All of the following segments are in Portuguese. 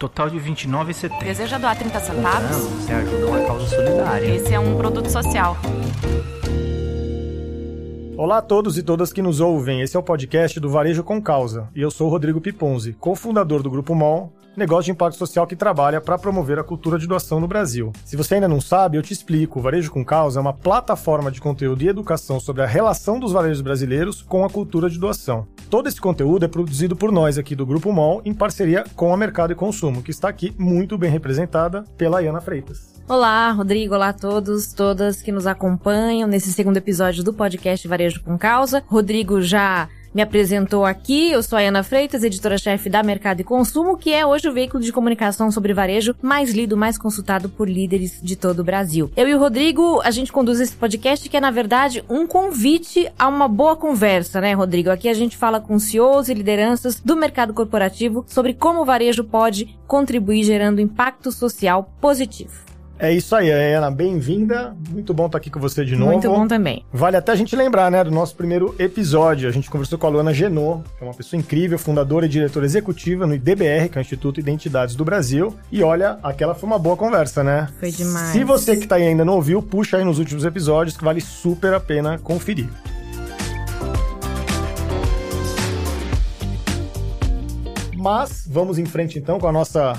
Total de R$29,70. Deseja doar 30 centavos? Não, você ajuda uma causa solidária. Esse é um produto social. Olá a todos e todas que nos ouvem. Esse é o podcast do Varejo com Causa. E eu sou o Rodrigo Piponzi, cofundador do Grupo MOL, negócio de impacto social que trabalha para promover a cultura de doação no Brasil. Se você ainda não sabe, eu te explico. O Varejo com Causa é uma plataforma de conteúdo e educação sobre a relação dos varejos brasileiros com a cultura de doação. Todo esse conteúdo é produzido por nós aqui do Grupo MOL em parceria com a Mercado e Consumo, que está aqui muito bem representada pela Ayana Freitas. Olá, Rodrigo. Olá a todos, todas que nos acompanham nesse segundo episódio do podcast Varejo com Causa. Rodrigo já me apresentou aqui. Eu sou a Ana Freitas, editora-chefe da Mercado e Consumo, que é hoje o veículo de comunicação sobre varejo mais lido, mais consultado por líderes de todo o Brasil. Eu e o Rodrigo, a gente conduz esse podcast que é, na verdade, um convite a uma boa conversa, né, Rodrigo? Aqui a gente fala com CEOs e lideranças do mercado corporativo sobre como o varejo pode contribuir gerando impacto social positivo. É isso aí, Ana. Bem-vinda. Muito bom estar aqui com você de novo. Muito bom também. Vale até a gente lembrar, né, do nosso primeiro episódio. A gente conversou com a Luana Genot, que é uma pessoa incrível, fundadora e diretora executiva no IDBR, que é o Instituto Identidades do Brasil. E olha, aquela foi uma boa conversa, né? Foi demais. Se você que tá aí ainda não ouviu, puxa aí nos últimos episódios, que vale super a pena conferir. Mas vamos em frente então com a nossa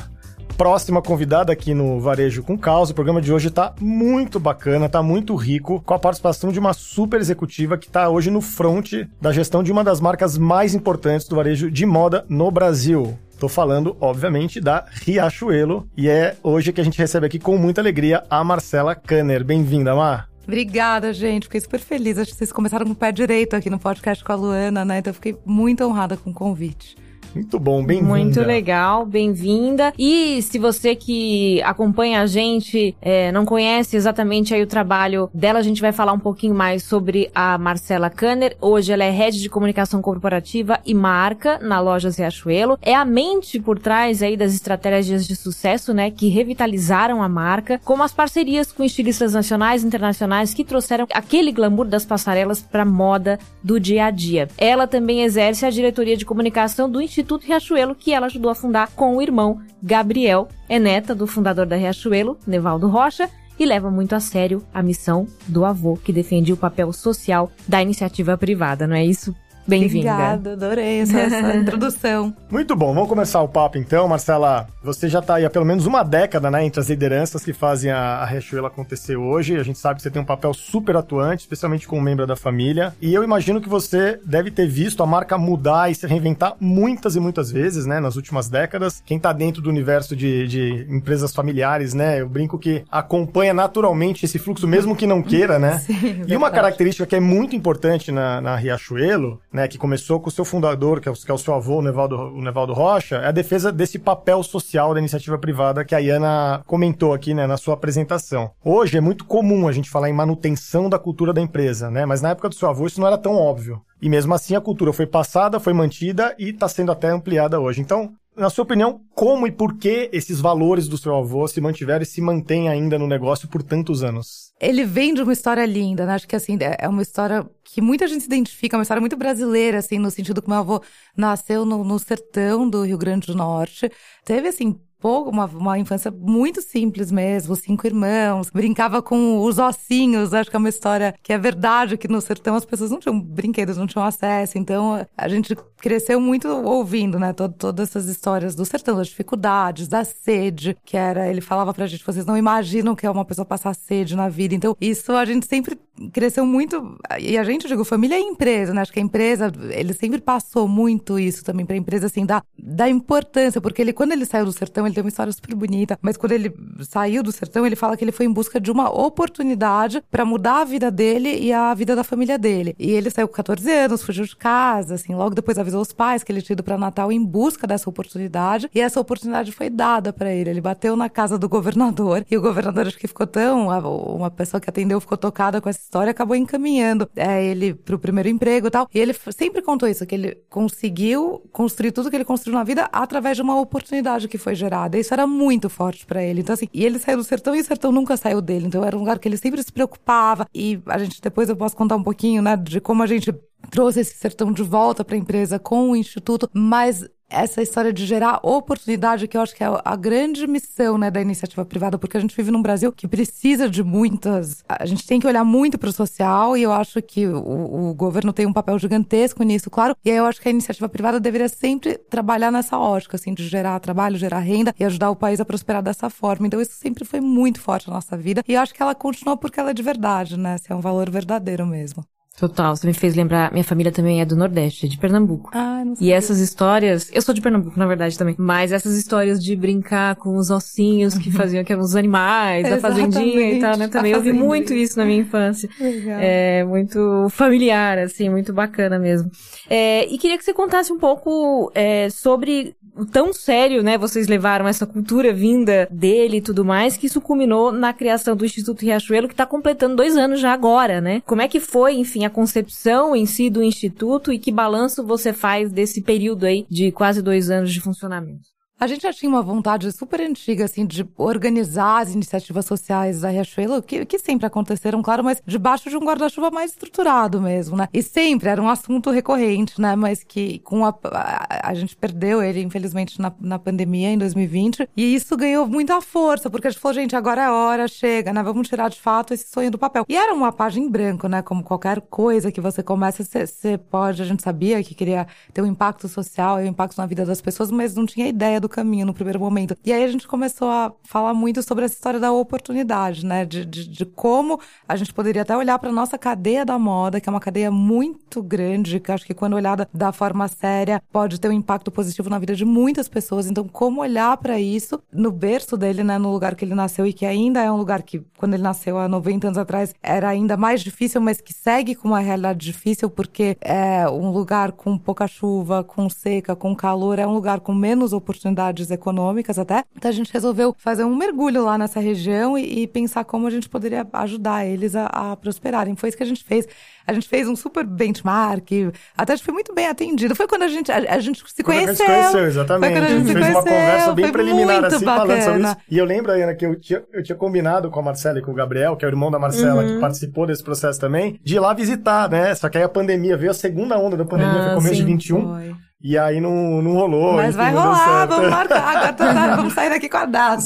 próxima convidada aqui no Varejo com Causa. O programa de hoje tá muito bacana, tá muito rico, com a participação de uma super executiva que tá hoje no front da gestão de uma das marcas mais importantes do varejo de moda no Brasil. Tô falando, obviamente, da Riachuelo. E é hoje que a gente recebe aqui com muita alegria a Marcela Kanner. Bem-vinda, Mar. Obrigada, gente. Fiquei super feliz. Acho que vocês começaram com o pé direito aqui no podcast com a Luana, né? Então fiquei muito honrada com o convite. Muito bom, bem-vinda. Muito legal, bem-vinda. E se você que acompanha a gente é, não conhece exatamente aí o trabalho dela, a gente vai falar um pouquinho mais sobre a Marcela Kanner. Hoje ela é head de comunicação corporativa e marca na loja Riachuelo. É a mente por trás aí das estratégias de sucesso, né, que revitalizaram a marca, como as parcerias com estilistas nacionais e internacionais que trouxeram aquele glamour das passarelas para moda do dia a dia. Ela também exerce a diretoria de comunicação do Instituto Instituto Riachuelo, que ela ajudou a fundar com o irmão Gabriel. É neta do fundador da Riachuelo, Nevaldo Rocha, e leva muito a sério a missão do avô, que defendia o papel social da iniciativa privada, não é isso? Bem-vinda. Obrigada, adorei essa, essa introdução. Muito bom, vamos começar o papo então. Marcela, você já está aí há pelo menos uma década né, entre as lideranças que fazem a, a Riachuelo acontecer hoje. A gente sabe que você tem um papel super atuante, especialmente como membro da família. E eu imagino que você deve ter visto a marca mudar e se reinventar muitas e muitas vezes, né, nas últimas décadas. Quem está dentro do universo de, de empresas familiares, né, eu brinco que acompanha naturalmente esse fluxo, mesmo que não queira, né? Sim, e uma característica que é muito importante na, na Riachuelo né, que começou com o seu fundador, que é o, que é o seu avô, o Nevaldo, o Nevaldo Rocha, é a defesa desse papel social da iniciativa privada que a Iana comentou aqui né, na sua apresentação. Hoje é muito comum a gente falar em manutenção da cultura da empresa, né, mas na época do seu avô isso não era tão óbvio. E mesmo assim a cultura foi passada, foi mantida e está sendo até ampliada hoje. Então, na sua opinião, como e por que esses valores do seu avô se mantiveram e se mantêm ainda no negócio por tantos anos? Ele vem de uma história linda, né? Acho que assim, é uma história que muita gente se identifica, uma história muito brasileira, assim, no sentido que meu avô nasceu no, no sertão do Rio Grande do Norte. Teve, assim, pouco, uma, uma infância muito simples mesmo, cinco irmãos, brincava com os ossinhos, acho que é uma história que é verdade, que no sertão as pessoas não tinham brinquedos, não tinham acesso, então a gente cresceu muito ouvindo, né, todo, todas essas histórias do sertão, das dificuldades, da sede, que era, ele falava pra gente, vocês não imaginam que é uma pessoa passar sede na vida, então isso a gente sempre cresceu muito, e a gente, eu digo, família e empresa, né, acho que a empresa, ele sempre passou muito isso também pra empresa, assim, da, da importância, porque ele, quando ele saiu do sertão, ele tem uma história super bonita, mas quando ele saiu do sertão, ele fala que ele foi em busca de uma oportunidade para mudar a vida dele e a vida da família dele. E ele saiu com 14 anos, fugiu de casa, assim, logo depois avisou os pais que ele tinha ido para Natal em busca dessa oportunidade, e essa oportunidade foi dada para ele. Ele bateu na casa do governador, e o governador acho que ficou tão, uma pessoa que atendeu ficou tocada com essa história, acabou encaminhando é, ele pro primeiro emprego e tal. E ele sempre contou isso, que ele conseguiu construir tudo que ele construiu na vida através de uma oportunidade que foi gerada. Isso era muito forte para ele. Então, assim, e ele saiu do sertão e o sertão nunca saiu dele. Então, era um lugar que ele sempre se preocupava. E a gente, depois eu posso contar um pouquinho, né, de como a gente trouxe esse sertão de volta para a empresa com o instituto, mas essa história de gerar oportunidade, que eu acho que é a grande missão, né, da iniciativa privada, porque a gente vive num Brasil que precisa de muitas. A gente tem que olhar muito para o social e eu acho que o, o governo tem um papel gigantesco nisso, claro. E aí eu acho que a iniciativa privada deveria sempre trabalhar nessa ótica, assim, de gerar trabalho, gerar renda e ajudar o país a prosperar dessa forma. Então isso sempre foi muito forte na nossa vida e eu acho que ela continua porque ela é de verdade, né? Se é um valor verdadeiro mesmo. Total, você me fez lembrar, minha família também é do Nordeste, de Pernambuco. Ah, não sei. E essas histórias, eu sou de Pernambuco, na verdade, também, mas essas histórias de brincar com os ossinhos que faziam que eram os animais, da fazendinha e tal, né? Também eu vi muito isso na minha infância. Legal. É muito familiar, assim, muito bacana mesmo. É, e queria que você contasse um pouco é, sobre o tão sério, né, vocês levaram essa cultura vinda dele e tudo mais, que isso culminou na criação do Instituto Riachuelo, que está completando dois anos já agora, né? Como é que foi, enfim, a concepção em si do Instituto e que balanço você faz desse período aí de quase dois anos de funcionamento? A gente já tinha uma vontade super antiga, assim, de organizar as iniciativas sociais da Riachuelo, que, que sempre aconteceram, claro, mas debaixo de um guarda-chuva mais estruturado mesmo, né? E sempre era um assunto recorrente, né? Mas que com a, a, a gente perdeu ele, infelizmente, na, na pandemia, em 2020. E isso ganhou muita força, porque a gente falou, gente, agora é hora, chega, né? Vamos tirar de fato esse sonho do papel. E era uma página em branco, né? Como qualquer coisa que você começa, você pode, a gente sabia que queria ter um impacto social e um impacto na vida das pessoas, mas não tinha ideia do caminho no primeiro momento. E aí a gente começou a falar muito sobre essa história da oportunidade, né? De, de, de como a gente poderia até olhar para nossa cadeia da moda, que é uma cadeia muito grande, que acho que quando olhada da forma séria pode ter um impacto positivo na vida de muitas pessoas. Então, como olhar para isso no berço dele, né? No lugar que ele nasceu e que ainda é um lugar que, quando ele nasceu há 90 anos atrás, era ainda mais difícil, mas que segue com uma realidade difícil, porque é um lugar com pouca chuva, com seca, com calor, é um lugar com menos oportunidades econômicas até. Então a gente resolveu fazer um mergulho lá nessa região e, e pensar como a gente poderia ajudar eles a, a, prosperarem. Foi isso que a gente fez. A gente fez um super benchmark, até a gente foi muito bem atendido. Foi quando a gente, a, a gente se Quando a conheceu. gente conheceu, exatamente. Foi quando a gente se fez uma conheceu, conversa bem preliminar, assim, falando sobre bacana. isso. E eu lembro, Ana, que eu tinha, eu tinha combinado com a Marcela e com o Gabriel, que é o irmão da Marcela, Uhum. que participou desse processo também, de ir lá visitar, né? Só que aí a pandemia veio, a segunda onda da pandemia Ah, foi começo de sim, 21, Foi. E aí não, não rolou. Mas enfim, vai rolar, vamos marcar. Agora tá- vamos sair daqui com a data.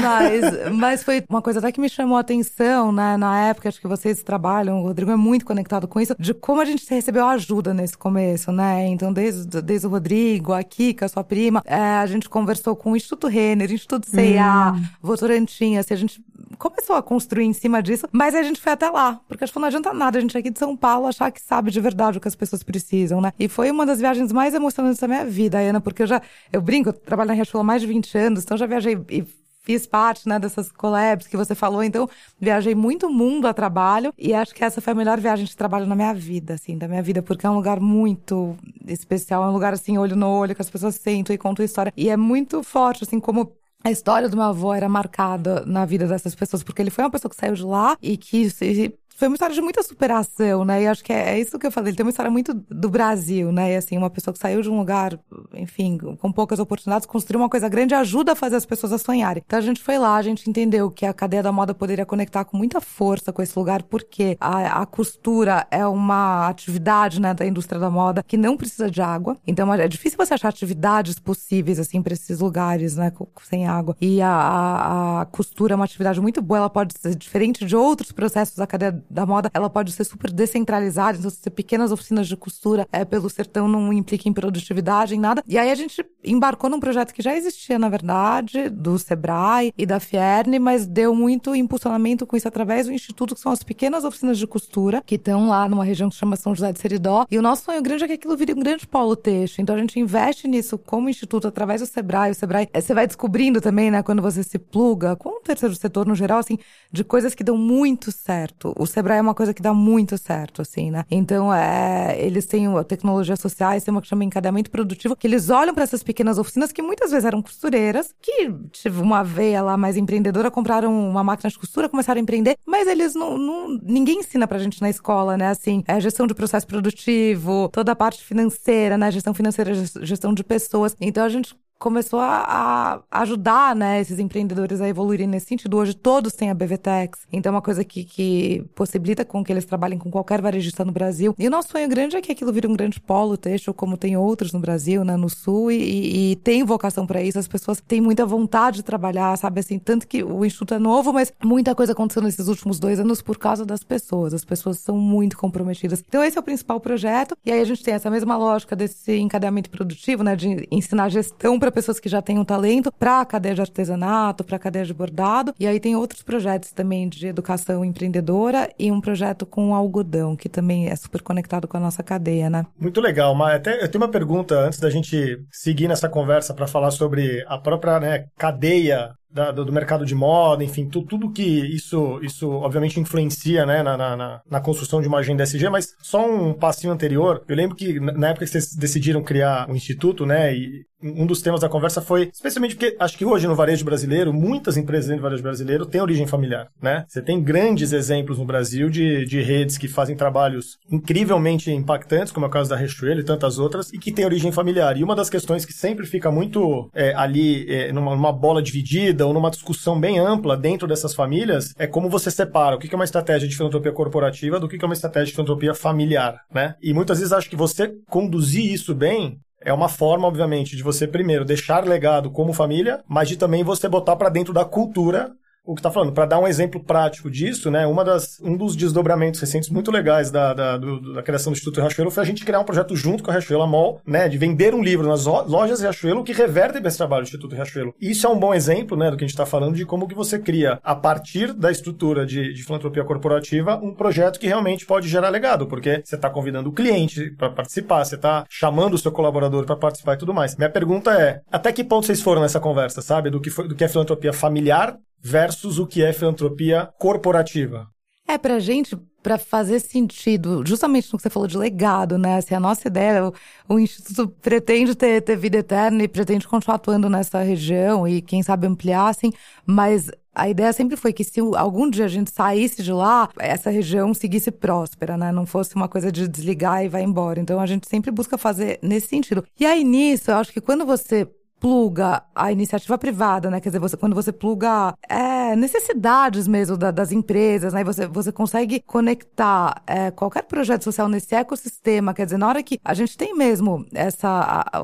mas, mas foi uma coisa até que me chamou a atenção, né? Na época, acho que vocês trabalham, o Rodrigo é muito conectado com isso, de como a gente recebeu ajuda nesse começo, né? Então, desde, desde o Rodrigo, a Kika, sua prima, é, a gente conversou com o Instituto Renner, Instituto CIA, Votorantim, assim, a gente começou a construir em cima disso, mas a gente foi até lá, porque acho que não adianta nada a gente aqui de São Paulo achar que sabe de verdade o que as pessoas precisam, né? E foi uma das viagens mais emocionantes da minha vida, Ana, porque eu já, eu brinco, eu trabalho na Riachuelo há mais de 20 anos, então já viajei e fiz parte, né, dessas collabs que você falou, então viajei muito mundo a trabalho e acho que essa foi a melhor viagem de trabalho na minha vida, assim, da minha vida, porque é um lugar muito especial, é um lugar assim, olho no olho, que as pessoas sentam e contam história. E é muito forte, assim, como a história do meu avô era marcada na vida dessas pessoas, porque ele foi uma pessoa que saiu de lá e que se- foi uma história de muita superação, né? E acho que é, é isso que eu falei. Ele tem uma história muito do Brasil, né? E assim, uma pessoa que saiu de um lugar, enfim, com poucas oportunidades, construiu uma coisa grande e ajuda a fazer as pessoas a sonharem. Então a gente foi lá, a gente entendeu que a cadeia da moda poderia conectar com muita força com esse lugar, porque a, a costura é uma atividade, né, da indústria da moda que não precisa de água. Então é difícil você achar atividades possíveis, assim, para esses lugares, né, sem água. E a, a, a costura é uma atividade muito boa, ela pode ser diferente de outros processos da cadeia da moda, ela pode ser super descentralizada, então se ter pequenas oficinas de costura é, pelo sertão não implica em produtividade, em nada. E aí a gente embarcou num projeto que já existia, na verdade, do Sebrae e da Fierne, mas deu muito impulsionamento com isso através do Instituto, que são as pequenas oficinas de costura, que estão lá numa região que chama São José de Seridó. E o nosso sonho grande é que aquilo vire um grande polo texto. Então a gente investe nisso como instituto através do Sebrae. O Sebrae, eh, você vai descobrindo também, né, quando você se pluga com o terceiro setor no geral, assim, de coisas que dão muito certo. O Sebrae é uma coisa que dá muito certo, assim, né? Então, é, eles têm tecnologias sociais, tem uma que chama encadeamento produtivo, que eles olham para essas pequenas oficinas que muitas vezes eram costureiras, que tive uma veia lá mais empreendedora, compraram uma máquina de costura, começaram a empreender, mas eles não, não ninguém ensina pra gente na escola, né? Assim, é, gestão de processo produtivo, toda a parte financeira, né? Gestão financeira, gest- gestão de pessoas. Então a gente começou a, a, ajudar, né, esses empreendedores a evoluírem nesse sentido. Hoje todos têm a BVTEX, então é uma coisa que, que possibilita com que eles trabalhem com qualquer varejista no Brasil. E o nosso sonho grande é que aquilo vire um grande polo têxtil, como tem outros no Brasil, né, no Sul, e, e tem vocação para isso. As pessoas têm muita vontade de trabalhar, sabe, assim, tanto que o Instituto é novo, mas muita coisa aconteceu nesses últimos dois anos por causa das pessoas. As pessoas são muito comprometidas. Então esse é o principal projeto, e aí a gente tem essa mesma lógica desse encadeamento produtivo, né, de ensinar gestão para pessoas que já têm um talento, para a cadeia de artesanato, para a cadeia de bordado. E aí tem outros projetos também de educação empreendedora e um projeto com algodão, que também é super conectado com a nossa cadeia, né? Muito legal, mas até eu tenho uma pergunta antes da gente seguir nessa conversa para falar sobre a própria né, cadeia da, do, mercado de moda, enfim, tu, tudo que isso, isso obviamente influencia né, na, na, na, construção de uma agenda SG, mas só um passinho anterior, eu lembro que na época que vocês decidiram criar o um instituto, né, e um dos temas da conversa foi, especialmente porque acho que hoje no varejo brasileiro, muitas empresas no varejo brasileiro têm origem familiar, né? Você tem grandes exemplos no Brasil de, de redes que fazem trabalhos incrivelmente impactantes, como é o caso da Riachuelo e tantas outras, e que têm origem familiar. E uma das questões que sempre fica muito é, ali é, numa, numa, bola dividida ou numa discussão bem ampla dentro dessas famílias é como você separa o que é uma estratégia de filantropia corporativa do que é uma estratégia de filantropia familiar, né? E muitas vezes acho que você conduzir isso bem é uma forma, obviamente, de você primeiro deixar legado como família, mas de também você botar para dentro da cultura o que está falando. Para dar um exemplo prático disso, né, uma das, um dos desdobramentos recentes muito legais da, da, do, da criação do Instituto Riachuelo foi a gente criar um projeto junto com a Riachuelo Mall, né, de vender um livro nas lojas Riachuelo que reverte esse trabalho do Instituto Riachuelo. Isso é um bom exemplo, né, do que a gente está falando de como que você cria, a partir da estrutura de, de filantropia corporativa, um projeto que realmente pode gerar legado, porque você está convidando o cliente para participar, você está chamando o seu colaborador para participar e tudo mais. Minha pergunta é, até que ponto vocês foram nessa conversa, sabe, do que, foi, do que é filantropia familiar versus o que é filantropia corporativa. É, pra gente, para fazer sentido, justamente no que você falou de legado, né? Assim, a nossa ideia, o, o Instituto pretende ter, ter vida eterna e pretende continuar atuando nessa região e, quem sabe, ampliar, assim, mas a ideia sempre foi que se algum dia a gente saísse de lá, essa região seguisse próspera, né? Não fosse uma coisa de desligar e vai embora. Então a gente sempre busca fazer nesse sentido. E aí nisso, eu acho que quando você pluga a iniciativa privada, né? Quer dizer, você, quando você pluga é, necessidades mesmo da, das empresas, né? Você, você consegue conectar é, qualquer projeto social nesse ecossistema. Quer dizer, na hora que a gente tem mesmo essa a,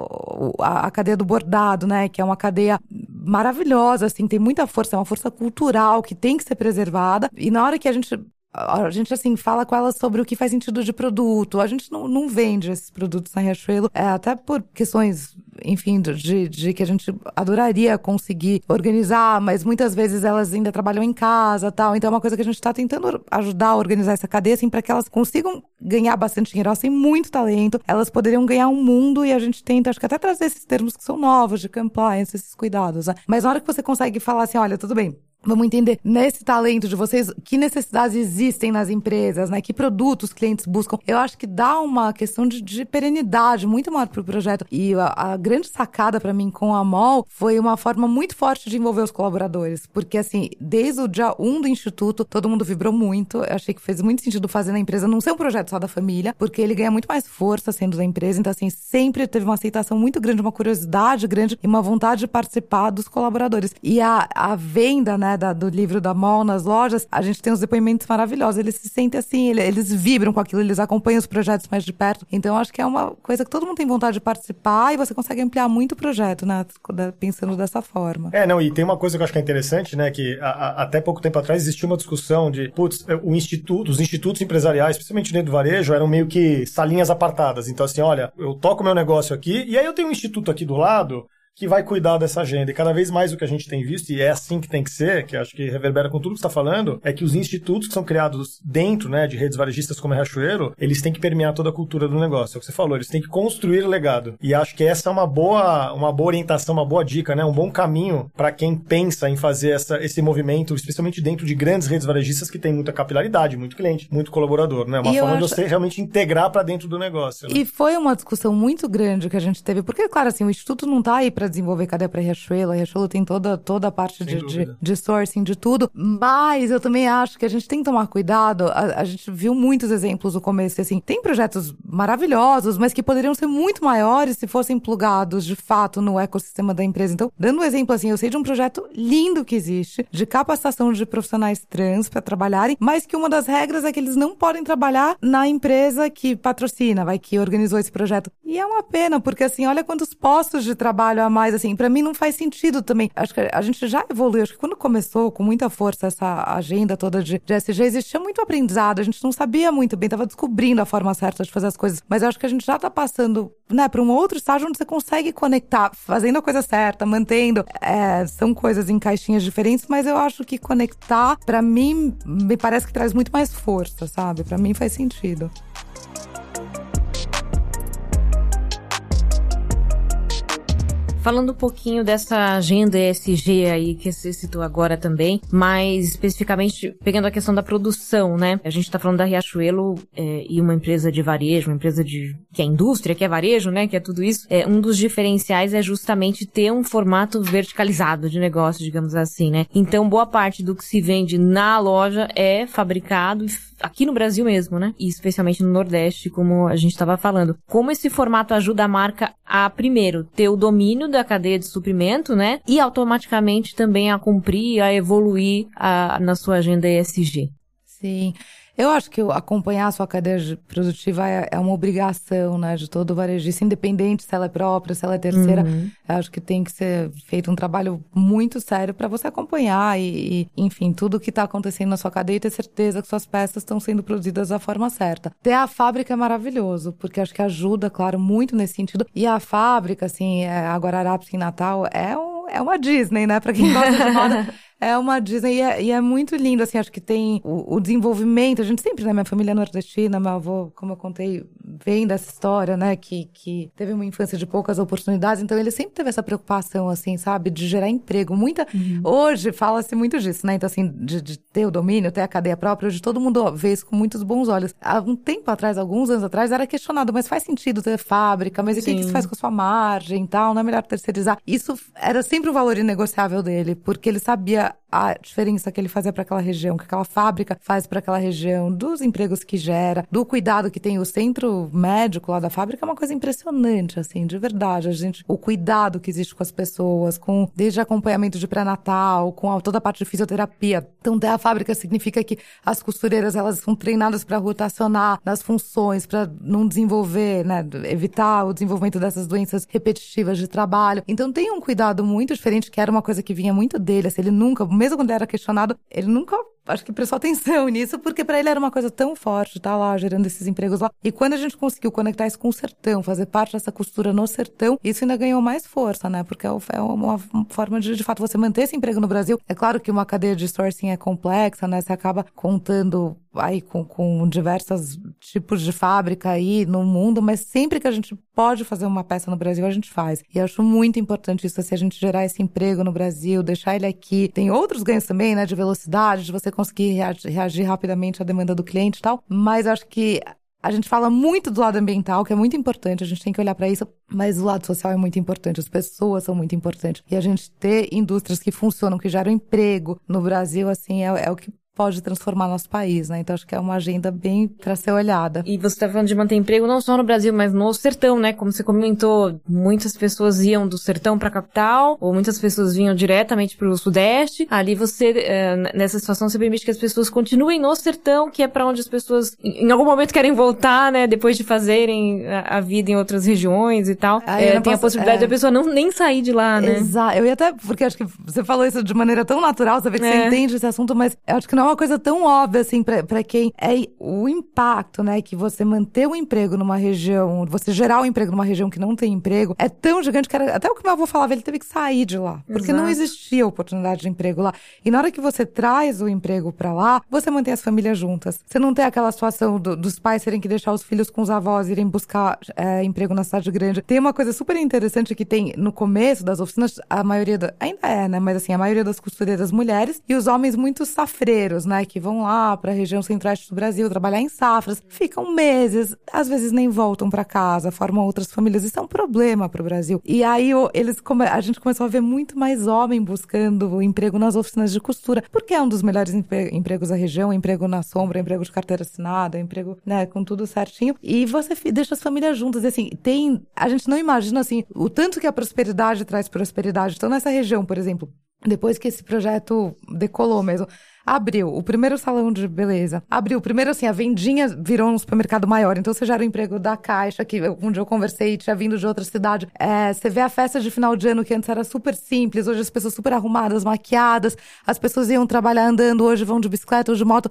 a, a cadeia do bordado, né? Que é uma cadeia maravilhosa, assim, tem muita força, é uma força cultural que tem que ser preservada. E na hora que a gente a gente, assim, fala com elas sobre o que faz sentido de produto. A gente não, não vende esses produtos na Riachuelo, é, até por questões, enfim, de, de que a gente adoraria conseguir organizar, mas muitas vezes elas ainda trabalham em casa tal. Então é uma coisa que a gente está tentando ajudar a organizar essa cadeia, assim, para que elas consigam ganhar bastante dinheiro. Elas têm muito talento, elas poderiam ganhar um mundo e a gente tenta, acho que até trazer esses termos que são novos, de compliance, esses cuidados. Né? Mas na hora que você consegue falar assim, olha, tudo bem, Vamos entender nesse talento de vocês que necessidades existem nas empresas, né? Que produtos os clientes buscam. Eu acho que dá uma questão de, de perenidade muito maior para o projeto. E a, a grande sacada para mim com a MOL foi uma forma muito forte de envolver os colaboradores. Porque, assim, desde o dia 1 do Instituto, todo mundo vibrou muito. Eu achei que fez muito sentido fazer na empresa não ser um projeto só da família, porque ele ganha muito mais força sendo da empresa. Então, assim, sempre teve uma aceitação muito grande, uma curiosidade grande e uma vontade de participar dos colaboradores. E a, a venda, né? Da, do livro da Mol nas lojas, a gente tem uns depoimentos maravilhosos. Eles se sentem assim, eles vibram com aquilo, eles acompanham os projetos mais de perto. Então, acho que é uma coisa que todo mundo tem vontade de participar e você consegue ampliar muito o projeto, né? Pensando dessa forma. É, não, e tem uma coisa que eu acho que é interessante, né? Que a, a, até pouco tempo atrás existia uma discussão de, putz, é, o instituto, os institutos empresariais, principalmente dentro do varejo, eram meio que salinhas apartadas. Então, assim, olha, eu toco meu negócio aqui, e aí eu tenho um instituto aqui do lado que vai cuidar dessa agenda. E cada vez mais o que a gente tem visto, e é assim que tem que ser, que acho que reverbera com tudo que está falando, é que os institutos que são criados dentro né, de redes varejistas como a Riachuelo, eles têm que permear toda a cultura do negócio. É o que você falou, eles têm que construir legado. E acho que essa é uma boa, uma boa orientação, uma boa dica, né? um bom caminho para quem pensa em fazer essa, esse movimento, especialmente dentro de grandes redes varejistas que têm muita capilaridade, muito cliente, muito colaborador. Né? Uma e forma acho... de você realmente integrar para dentro do negócio. Né? E foi uma discussão muito grande que a gente teve, porque, claro, assim, o Instituto não está aí para para desenvolver cadeia para Riachuelo. A Riachuelo tem toda, toda a parte de, de, de, sourcing, de tudo. Mas eu também acho que a gente tem que tomar cuidado. A, a gente viu muitos exemplos no começo, assim, tem projetos maravilhosos, mas que poderiam ser muito maiores se fossem plugados de fato no ecossistema da empresa. Então, dando um exemplo assim, eu sei de um projeto lindo que existe de capacitação de profissionais trans para trabalharem, mas que uma das regras é que eles não podem trabalhar na empresa que patrocina, vai que organizou esse projeto. E é uma pena, porque assim, olha quantos postos de trabalho a mais, assim, para mim não faz sentido também. Acho que a gente já evoluiu, acho que quando começou com muita força essa agenda toda de, de SG, existia muito aprendizado, a gente não sabia muito bem, tava descobrindo a forma certa de fazer as coisas, mas acho que a gente já tá passando, né, para um outro estágio onde você consegue conectar, fazendo a coisa certa, mantendo, é, são coisas em caixinhas diferentes, mas eu acho que conectar, para mim, me parece que traz muito mais força, sabe? Para mim faz sentido. Falando um pouquinho dessa agenda ESG aí que você citou agora também, mais especificamente pegando a questão da produção, né? A gente tá falando da Riachuelo é, e uma empresa de varejo, uma empresa de que é indústria, que é varejo, né? Que é tudo isso. É, um dos diferenciais é justamente ter um formato verticalizado de negócio, digamos assim, né? Então, boa parte do que se vende na loja é fabricado aqui no Brasil mesmo, né? E especialmente no Nordeste, como a gente estava falando. Como esse formato ajuda a marca a, primeiro, ter o domínio da cadeia de suprimento, né? E automaticamente também a cumprir, a evoluir a, na sua agenda ESG. Sim. Eu acho que acompanhar a sua cadeia produtiva é, é uma obrigação, né, de todo varejista, independente se ela é própria, se ela é terceira. Uhum. acho que tem que ser feito um trabalho muito sério para você acompanhar e, e, enfim, tudo que está acontecendo na sua cadeia e ter certeza que suas peças estão sendo produzidas da forma certa. Ter a fábrica é maravilhoso, porque acho que ajuda, claro, muito nesse sentido. E a fábrica, assim, é, a Guararapes em Natal, é um é uma Disney, né? Pra quem gosta de moda, é uma Disney e é, e é, muito lindo, assim, acho que tem o, o, desenvolvimento. A gente sempre, né? Minha família é nordestina, meu avô, como eu contei, vem dessa história, né? Que, que teve uma infância de poucas oportunidades, então ele sempre teve essa preocupação, assim, sabe? De gerar emprego. Muita. Uhum. Hoje fala-se muito disso, né? Então, assim, de, de, ter o domínio, ter a cadeia própria, hoje todo mundo vê isso com muitos bons olhos. Há um tempo atrás, alguns anos atrás, era questionado, mas faz sentido ter fábrica, mas Sim. o que, que você faz com a sua margem e tal? Não é melhor terceirizar? Isso era sempre o valor inegociável dele, porque ele sabia a diferença que ele fazia para aquela região, que aquela fábrica faz para aquela região, dos empregos que gera, do cuidado que tem o centro médico lá da fábrica, é uma coisa impressionante, assim, de verdade. A gente, o cuidado que existe com as pessoas, com desde acompanhamento de pré-natal, com a, toda a parte de fisioterapia. Então, ter a fábrica significa que as costureiras elas são treinadas para rotacionar nas funções, para não desenvolver, né, evitar o desenvolvimento dessas doenças repetitivas de trabalho. Então, tem um cuidado muito diferente, que era uma coisa que vinha muito dele, assim, ele nunca, mesmo quando era questionado, ele nunca acho que prestou atenção nisso, porque para ele era uma coisa tão forte estar tá lá gerando esses empregos lá. E quando a gente conseguiu conectar isso com o sertão, fazer parte dessa costura no sertão, isso ainda ganhou mais força, né? Porque é, é uma forma de, de fato, você manter esse emprego no Brasil. É claro que uma cadeia de sourcing é complexa, né? Você acaba contando aí com, com diversos tipos de fábrica aí no mundo, mas sempre que a gente pode fazer uma peça no Brasil, a gente faz. E acho muito importante isso, se a gente gerar esse emprego no Brasil, deixar ele aqui. Tem outros ganhos também, né? De velocidade, de você conseguir reagir, rapidamente à demanda do cliente e tal. Mas acho que a gente fala muito do lado ambiental, que é muito importante, a gente tem que olhar para isso, mas o lado social é muito importante, as pessoas são muito importantes. E a gente ter indústrias que funcionam, que geram emprego no Brasil, assim, é, é o que pode transformar nosso país, né? Então acho que é uma agenda bem para ser olhada. E você está falando de manter emprego não só no Brasil, mas no sertão, né? Como você comentou, muitas pessoas iam do sertão para a capital, ou muitas pessoas vinham diretamente para o sudeste. Ali você, é, nessa situação, você permite que as pessoas continuem no sertão, que é para onde as pessoas em algum momento querem voltar, né? Depois de fazerem a, vida em outras regiões e tal. é, tem posso, a possibilidade é... da pessoa não nem sair de lá, né? Exato. Eu ia até, porque acho que você falou isso de maneira tão natural, você vê que é. você entende esse assunto, mas eu acho que não uma coisa tão óbvia, assim, para quem é o impacto, né? Que você manter o emprego numa região, você gerar o emprego numa região que não tem emprego, é tão gigante que era, até o que meu avô falava, ele teve que sair de lá. Porque Exato. não existia oportunidade de emprego lá. E na hora que você traz o emprego para lá, você mantém as famílias juntas. Você não tem aquela situação do, dos pais terem que deixar os filhos com os avós, irem buscar é, emprego na cidade grande. Tem uma coisa super interessante que tem no começo das oficinas, a maioria, da, ainda é, né? Mas assim, a maioria das costureiras mulheres e os homens muito safreiros brasileiros, né, que vão lá para a região centro-oeste do Brasil trabalhar em safras, ficam meses, às vezes nem voltam para casa, formam outras famílias. Isso é um problema para o Brasil. E aí eles a gente começou a ver muito mais homem buscando emprego nas oficinas de costura, porque é um dos melhores empregos da região, emprego na sombra, emprego de carteira assinada, emprego, né, com tudo certinho. E você deixa as famílias juntas. E assim, tem. A gente não imagina assim o tanto que a prosperidade traz prosperidade. Então, nessa região, por exemplo, depois que esse projeto decolou mesmo, abriu o primeiro salão de beleza, abriu primeiro assim, a vendinha virou um supermercado maior, então você já era o emprego da caixa, que um dia eu conversei, tinha vindo de outra cidade. É, você vê a festa de final de ano que antes era super simples, hoje as pessoas super arrumadas, maquiadas, as pessoas iam trabalhar andando, hoje vão de bicicleta ou de moto.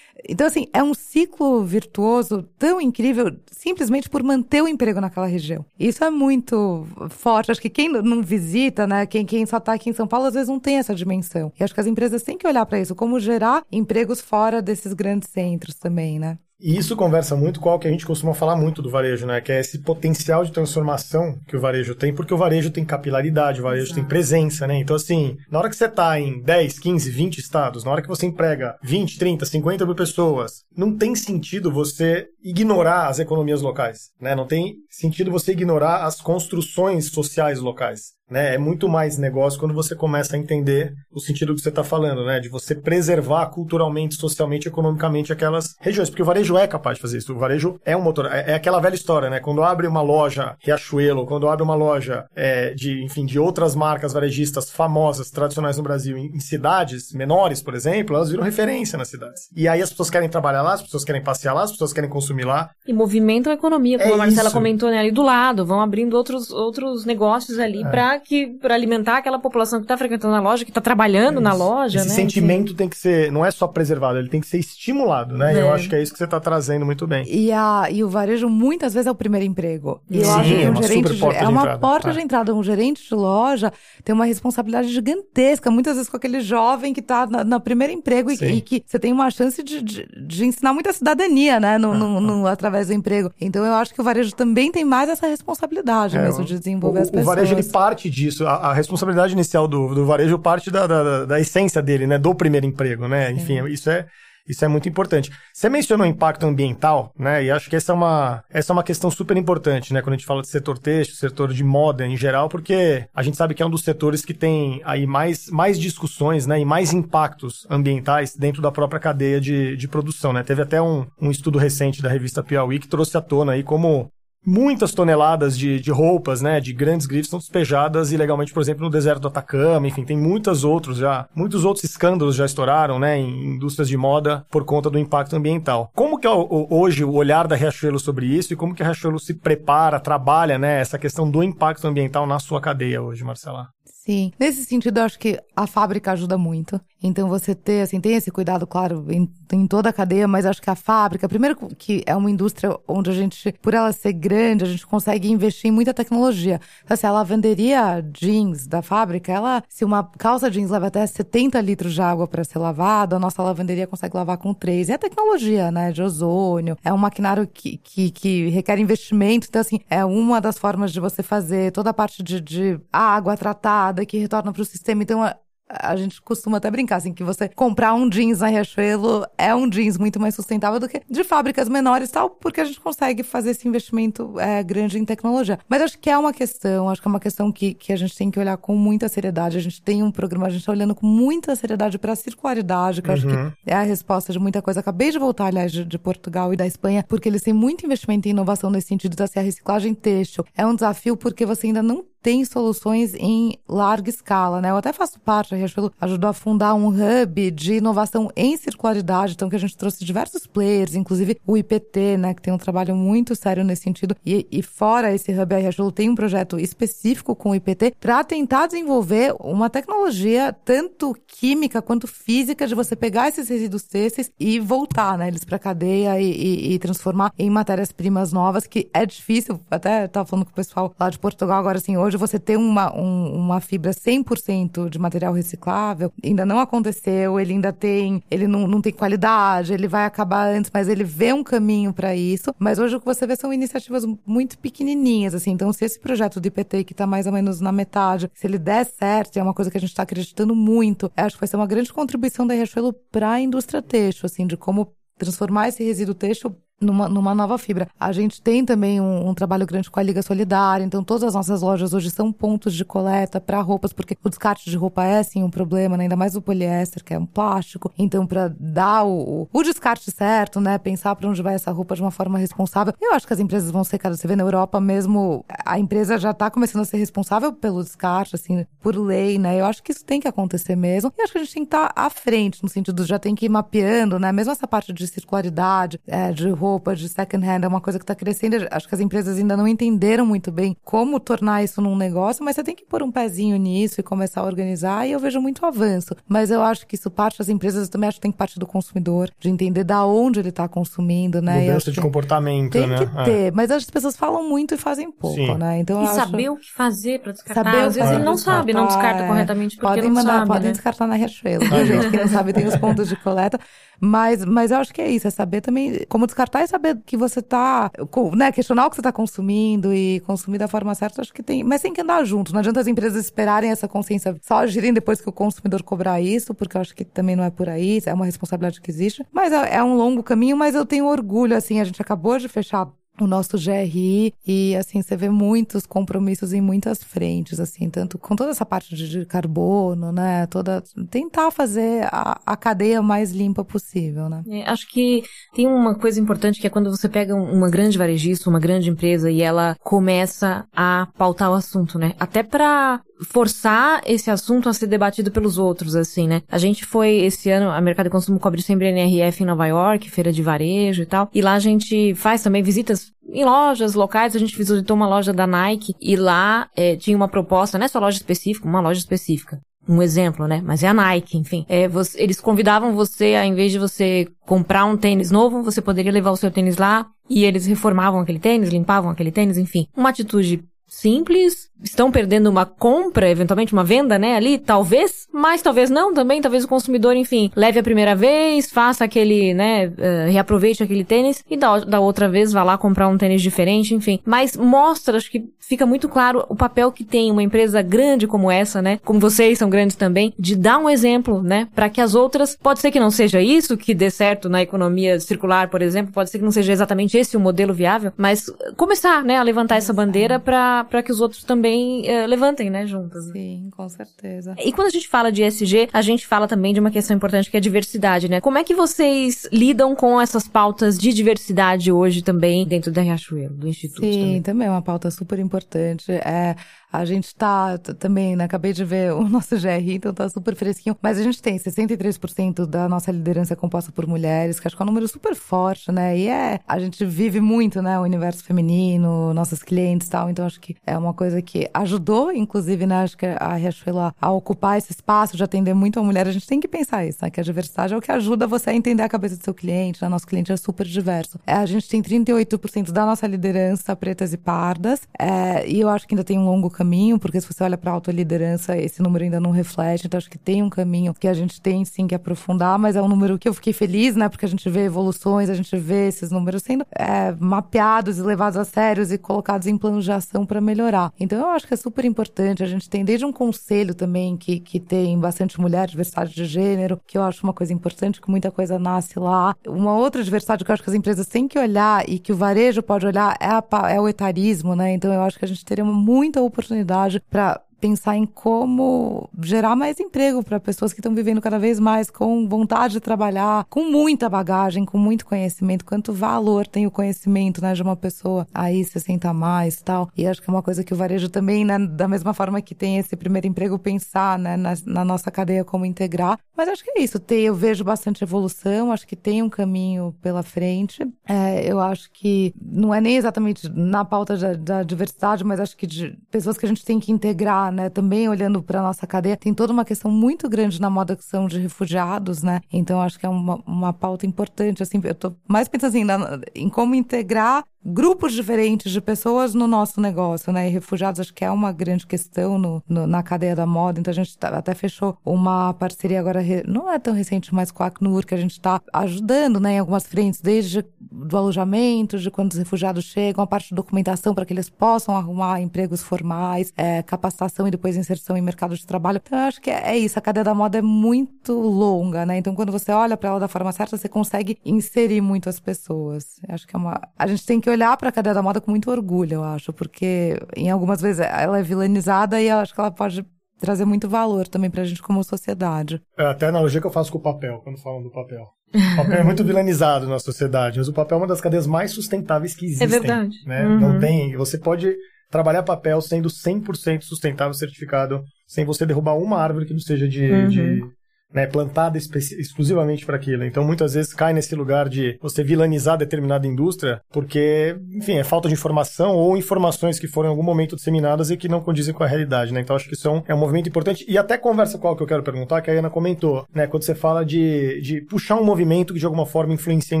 Então, assim, é um ciclo virtuoso tão incrível simplesmente por manter o emprego naquela região. Isso é muito forte. Acho que quem não visita, né, quem, quem só está aqui em São Paulo, às vezes não tem essa dimensão. E acho que as empresas têm que olhar para isso, como gerar empregos fora desses grandes centros também, né? E isso conversa muito com o que a gente costuma falar muito do varejo, né? Que é esse potencial de transformação que o varejo tem, porque o varejo tem capilaridade, o varejo Exato. tem presença, né? Então, assim, na hora que você está em 10, 15, 20 estados, na hora que você emprega 20, 30, 50 mil pessoas, não tem sentido você ignorar as economias locais, né? Não tem sentido você ignorar as construções sociais locais. Né? É muito mais negócio quando você começa a entender o sentido que você está falando, né? De você preservar culturalmente, socialmente, economicamente aquelas regiões, porque o varejo é capaz de fazer isso. O varejo é um motor, é, é aquela velha história, né? Quando abre uma loja Riachuelo, quando abre uma loja é, de, enfim, de outras marcas varejistas famosas, tradicionais no Brasil, em, em, cidades menores, por exemplo, elas viram referência nas cidades. E aí as pessoas querem trabalhar lá, as pessoas querem passear lá, as pessoas querem consumir lá. E movimentam a economia, como é a Marcela isso. comentou, né? Ali do lado, vão abrindo outros, outros negócios ali é. para que para alimentar aquela população que está frequentando a loja, que está trabalhando é na loja, Esse né? sentimento tem que ser, não é só preservado, ele tem que ser estimulado, né? É. Eu acho que é isso que você está trazendo muito bem. E, a, e o varejo muitas vezes é o primeiro emprego. E eu Sim, acho que um gerente de, é uma entrada. porta de entrada. Um gerente de loja tem uma responsabilidade gigantesca, muitas vezes com aquele jovem que está no primeiro emprego e, e, que você tem uma chance de, de, de ensinar muita cidadania, né? No, no, no, através do emprego. Então eu acho que o varejo também tem mais essa responsabilidade é, mesmo de desenvolver o, as pessoas. O varejo ele parte disso a, responsabilidade inicial do, do varejo parte da, da, da, essência dele, né? Do primeiro emprego, né? Enfim, isso é. Isso é muito importante. Você mencionou o impacto ambiental, né? E acho que essa é uma, essa é uma questão super importante, né? Quando a gente fala de setor têxtil, setor de moda em geral, porque a gente sabe que é um dos setores que tem aí mais, mais discussões, né? E mais impactos ambientais dentro da própria cadeia de, de produção, né? Teve até um, um estudo recente da revista Piauí que trouxe à tona aí como muitas toneladas de, de roupas, né, de grandes grifes são despejadas ilegalmente, por exemplo, no deserto do Atacama, enfim, tem muitos outros já, muitos outros escândalos já estouraram, né, em indústrias de moda por conta do impacto ambiental. Como que é o, hoje o olhar da Riachuelo sobre isso e como que a Riachuelo se prepara, trabalha, né, essa questão do impacto ambiental na sua cadeia hoje, Marcela? Sim. Nesse sentido, eu acho que a fábrica ajuda muito. Então, você ter, assim, tem esse cuidado, claro, em, em, toda a cadeia, mas acho que a fábrica, primeiro que é uma indústria onde a gente, por ela ser grande, a gente consegue investir em muita tecnologia. Então, assim, a lavanderia jeans da fábrica, ela, se uma calça jeans leva até 70 litros de água para ser lavada, a nossa lavanderia consegue lavar com 3. E é tecnologia, né, de ozônio, é um maquinário que, que, que requer investimento. Então, assim, é uma das formas de você fazer toda a parte de, de água tratada, que retorna para o sistema. Então, a gente costuma até brincar, assim, que você comprar um jeans na Riachuelo é um jeans muito mais sustentável do que de fábricas menores tal, porque a gente consegue fazer esse investimento é, grande em tecnologia. Mas acho que é uma questão, acho que é uma questão que, que a gente tem que olhar com muita seriedade. A gente tem um programa, a gente está olhando com muita seriedade para a circularidade, que uhum. acho que uhum. é a resposta de muita coisa. Acabei de voltar, aliás, de, de, Portugal e da Espanha, porque eles têm muito investimento em inovação nesse sentido da assim, a reciclagem têxtil. É um desafio porque você ainda não tem soluções em larga escala, né? Eu até faço parte, a Riachuelo ajudou a fundar um hub de inovação em circularidade, então que a gente trouxe diversos players, inclusive o IPT, né, que tem um trabalho muito sério nesse sentido. E, e fora esse hub, a Riachuelo tem um projeto específico com o IPT para tentar desenvolver uma tecnologia tanto química quanto física de você pegar esses resíduos têxteis e voltar, né, eles para cadeia e, e, e transformar em matérias-primas novas, que é difícil. Até estava falando com o pessoal lá de Portugal agora, assim, hoje Hoje você ter uma, um, uma fibra 100% de material reciclável ainda não aconteceu, ele ainda tem, ele não, não tem qualidade, ele vai acabar antes, mas ele vê um caminho para isso. Mas hoje o que você vê são iniciativas muito pequenininhas, assim. Então, se esse projeto do IPT, que está mais ou menos na metade, se ele der certo, é uma coisa que a gente está acreditando muito, acho que vai ser uma grande contribuição da Riachuelo para a indústria têxtil, assim, de como transformar esse resíduo têxtil numa, numa nova fibra. A gente tem também um, um, trabalho grande com a Liga Solidária, então todas as nossas lojas hoje são pontos de coleta para roupas, porque o descarte de roupa é sim um problema, né? ainda mais o poliéster, que é um plástico. Então, para dar o, o descarte certo, né? Pensar para onde vai essa roupa de uma forma responsável. Eu acho que as empresas vão ser cada Você vê na Europa mesmo, a empresa já está começando a ser responsável pelo descarte, assim, por lei, né? Eu acho que isso tem que acontecer mesmo. E acho que a gente tem que estar tá à frente, no sentido já tem que ir mapeando, né? Mesmo essa parte de circularidade, é, de roupa roupas de second hand é uma coisa que está crescendo. Acho que as empresas ainda não entenderam muito bem como tornar isso num negócio, mas você tem que pôr um pezinho nisso e começar a organizar. E eu vejo muito avanço. Mas eu acho que isso parte das empresas, eu também acho que tem parte do consumidor, de entender da onde ele está consumindo, né? Mudança de comportamento, tem né? Tem que ter. É. Mas as pessoas falam muito e fazem pouco, Sim. né? Então, e saber o que fazer para descartar. Saber Às vezes ele não sabe, não descarta é. corretamente porque podem não mandar, sabe, Podem né? descartar na Riachuelo, viu, gente? Quem não sabe tem os pontos de coleta. Mas, mas eu acho que é isso, é saber também como descartar e saber que você tá, né, questionar o que você tá consumindo e consumir da forma certa, acho que tem, mas tem que andar junto. Não adianta as empresas esperarem essa consciência só agirem depois que o consumidor cobrar isso, porque eu acho que também não é por aí, é uma responsabilidade que existe. Mas é, é um longo caminho, mas eu tenho orgulho, assim, a gente acabou de fechar o nosso GRI e assim você vê muitos compromissos em muitas frentes assim tanto com toda essa parte de carbono né toda tentar fazer a, a cadeia mais limpa possível né. É, acho que tem uma coisa importante que é quando você pega uma grande varejista uma grande empresa e ela começa a pautar o assunto né. Até para forçar esse assunto a ser debatido pelos outros, assim, né? A gente foi esse ano, a Mercado de Consumo cobre sempre NRF em Nova York, feira de varejo e tal. E lá a gente faz também visitas em lojas locais, a gente visitou uma loja da Nike e lá é, tinha uma proposta, não é só loja específica, uma loja específica. Um exemplo, né? Mas é a Nike, enfim. É, você, eles convidavam você, ao invés de você comprar um tênis novo, você poderia levar o seu tênis lá e eles reformavam aquele tênis, limpavam aquele tênis, enfim. Uma atitude simples, estão perdendo uma compra, eventualmente uma venda, né, ali, talvez, mas talvez não também, talvez o consumidor, enfim, leve a primeira vez, faça aquele, né, uh, reaproveite aquele tênis e da, da outra vez vá lá comprar um tênis diferente, enfim. Mas mostra, acho que fica muito claro o papel que tem uma empresa grande como essa, né, como vocês são grandes também, de dar um exemplo, né, para que as outras, pode ser que não seja isso que dê certo na economia circular, por exemplo, pode ser que não seja exatamente esse o modelo viável, mas começar, né, a levantar essa bandeira para que os outros também também uh, levantem, né, juntas. Sim, com certeza. E quando a gente fala de ESG, a gente fala também de uma questão importante que é a diversidade, né? Como é que vocês lidam com essas pautas de diversidade hoje também dentro da Riachuelo, do Instituto? Sim, também, também é uma pauta super importante. É, a gente está também, né, acabei de ver o nosso GRI, então tá super fresquinho. Mas a gente tem 63% da nossa liderança composta por mulheres, que acho que é um número super forte, né? E é, a gente vive muito, né, o universo feminino, nossos clientes e tal. Então acho que é uma coisa que ajudou, inclusive, né, acho que a Riachuelo a ocupar esse espaço de atender muito a mulher. A gente tem que pensar isso, né? Que a diversidade é o que ajuda você a entender a cabeça do seu cliente, né? Nosso cliente é super diverso. É, a gente tem 38% da nossa liderança pretas e pardas. É, e eu acho que ainda tem um longo caminho, porque se você olha para a autoliderança, esse número ainda não reflete, então acho que tem um caminho que a gente tem sim que aprofundar, mas é um número que eu fiquei feliz, né? Porque a gente vê evoluções, a gente vê esses números sendo é, mapeados e levados a sérios e colocados em planos de ação para melhorar. Então eu acho que é super importante. A gente tem desde um conselho também que, que tem bastante mulher, diversidade de gênero, que eu acho uma coisa importante, que muita coisa nasce lá. Uma outra diversidade que eu acho que as empresas têm que olhar e que o varejo pode olhar é, a, é o etarismo, né? Então eu acho que a gente teria muita oportunidade oportunidade para pensar em como gerar mais emprego para pessoas que estão vivendo cada vez mais com vontade de trabalhar, com muita bagagem, com muito conhecimento, quanto valor tem o conhecimento, né, de uma pessoa aí 60 a mais, tal. E acho que é uma coisa que o varejo também, né, da mesma forma que tem esse primeiro emprego, pensar, né, na, na nossa cadeia como integrar. Mas acho que é isso, tem, eu vejo bastante evolução, acho que tem um caminho pela frente. É, eu acho que não é nem exatamente na pauta da, da diversidade, mas acho que de pessoas que a gente tem que integrar né? Também olhando para nossa cadeia, tem toda uma questão muito grande na moda que são de refugiados, né? Então acho que é uma, uma pauta importante, assim, eu tô mais pensando assim, na, em como integrar grupos diferentes de pessoas no nosso negócio, né? E refugiados acho que é uma grande questão no, no na cadeia da moda. Então a gente tá, até fechou uma parceria agora, não é tão recente, mas com a Acnur, que a gente está ajudando, né, em algumas frentes, desde do alojamento, de quando os refugiados chegam, a parte de documentação para que eles possam arrumar empregos formais, é, capacitação e depois inserção em mercado de trabalho. Então eu acho que é, é isso, a cadeia da moda é muito longa, né? Então quando você olha para ela da forma certa, você consegue inserir muito as pessoas. Eu acho que é uma a gente tem que olhar para a cadeia da moda com muito orgulho, eu acho, porque em algumas vezes ela é vilanizada e eu acho que ela pode trazer muito valor também pra gente como sociedade. É até a analogia que eu faço com o papel, quando falam do papel. O papel é muito vilanizado na sociedade, mas o papel é uma das cadeias mais sustentáveis que existem. É verdade. Né? Uhum. Não tem, você pode trabalhar papel sendo 100% sustentável certificado, sem você derrubar uma árvore que não seja de, Uhum. de né, plantada exclusivamente para aquilo. Então, muitas vezes cai nesse lugar de você vilanizar determinada indústria, porque, enfim, é falta de informação ou informações que foram em algum momento disseminadas e que não condizem com a realidade, né? Então, acho que isso é um, é um movimento importante. E até conversa o que eu quero perguntar, que a Ana comentou, né? Quando você fala de, de puxar um movimento que de alguma forma influencia a